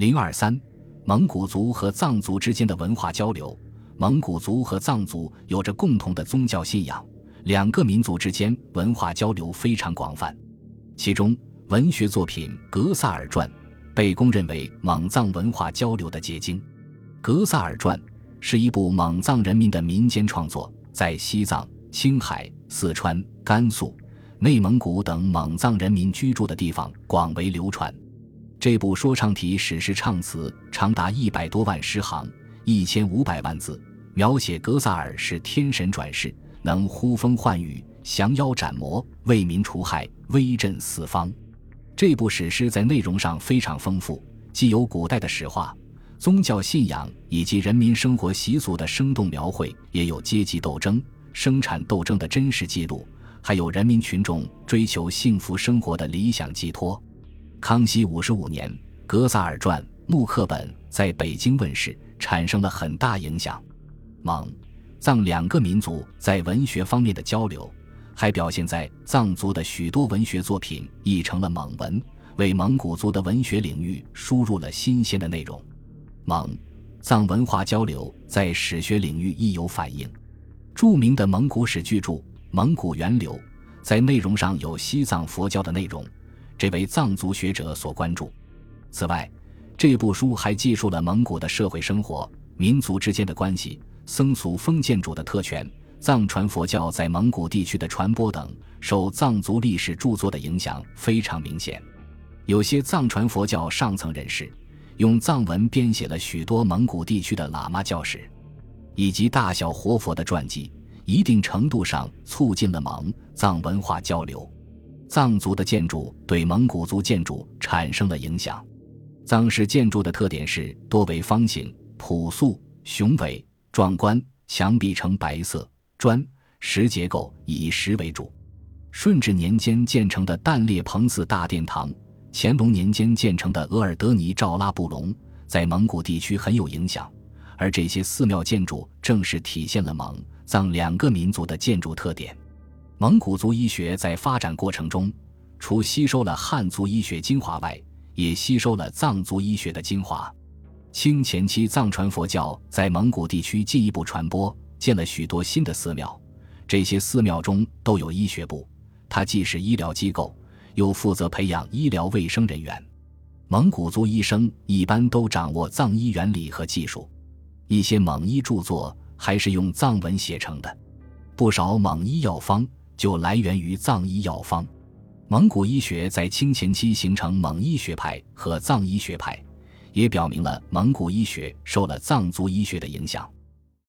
零二三，蒙古族和藏族之间的文化交流。蒙古族和藏族有着共同的宗教信仰，两个民族之间文化交流非常广泛。其中，文学作品《格萨尔传》被公认为蒙藏文化交流的结晶。《格萨尔传》是一部蒙藏人民的民间创作，在西藏、青海、四川、甘肃、内蒙古等蒙藏人民居住的地方广为流传。这部说唱体史诗唱词长达一百多万诗行，一千五百万字。描写格萨尔是天神转世，能呼风唤雨、降妖斩魔、为民除害、威震四方。这部史诗在内容上非常丰富，既有古代的史话、宗教信仰以及人民生活习俗的生动描绘，也有阶级斗争、生产斗争的真实记录，还有人民群众追求幸福生活的理想寄托。康熙五十五年，《格萨尔传》木刻本在北京问世，产生了很大影响。蒙、藏两个民族在文学方面的交流，还表现在藏族的许多文学作品译成了蒙文，为蒙古族的文学领域输入了新鲜的内容。蒙、藏文化交流在史学领域亦有反映。著名的蒙古史巨著《蒙古源流》在内容上有西藏佛教的内容，这为藏族学者所关注。此外，这部书还记述了蒙古的社会生活、民族之间的关系。僧俗封建主的特权，藏传佛教在蒙古地区的传播等，受藏族历史著作的影响非常明显。有些藏传佛教上层人士用藏文编写了许多蒙古地区的喇嘛教史，以及大小活佛的传记，一定程度上促进了蒙藏文化交流。藏族的建筑对蒙古族建筑产生了影响。藏式建筑的特点是多为方形、朴素、雄伟。壮观，墙壁呈白色砖石结构，以石为主。顺治年间建成的淡烈彭寺大殿堂，乾隆年间建成的额尔德尼赵拉布隆，在蒙古地区很有影响。而这些寺庙建筑，正是体现了蒙藏两个民族的建筑特点。蒙古族医学在发展过程中，除吸收了汉族医学精华外，也吸收了藏族医学的精华。清前期藏传佛教在蒙古地区进一步传播，建了许多新的寺庙。这些寺庙中都有医学部，它既是医疗机构，又负责培养医疗卫生人员。蒙古族医生一般都掌握藏医原理和技术，一些蒙医著作还是用藏文写成的。不少蒙医药方就来源于藏医药方。蒙古医学在清前期形成蒙医学派和藏医学派。也表明了蒙古医学受了藏族医学的影响。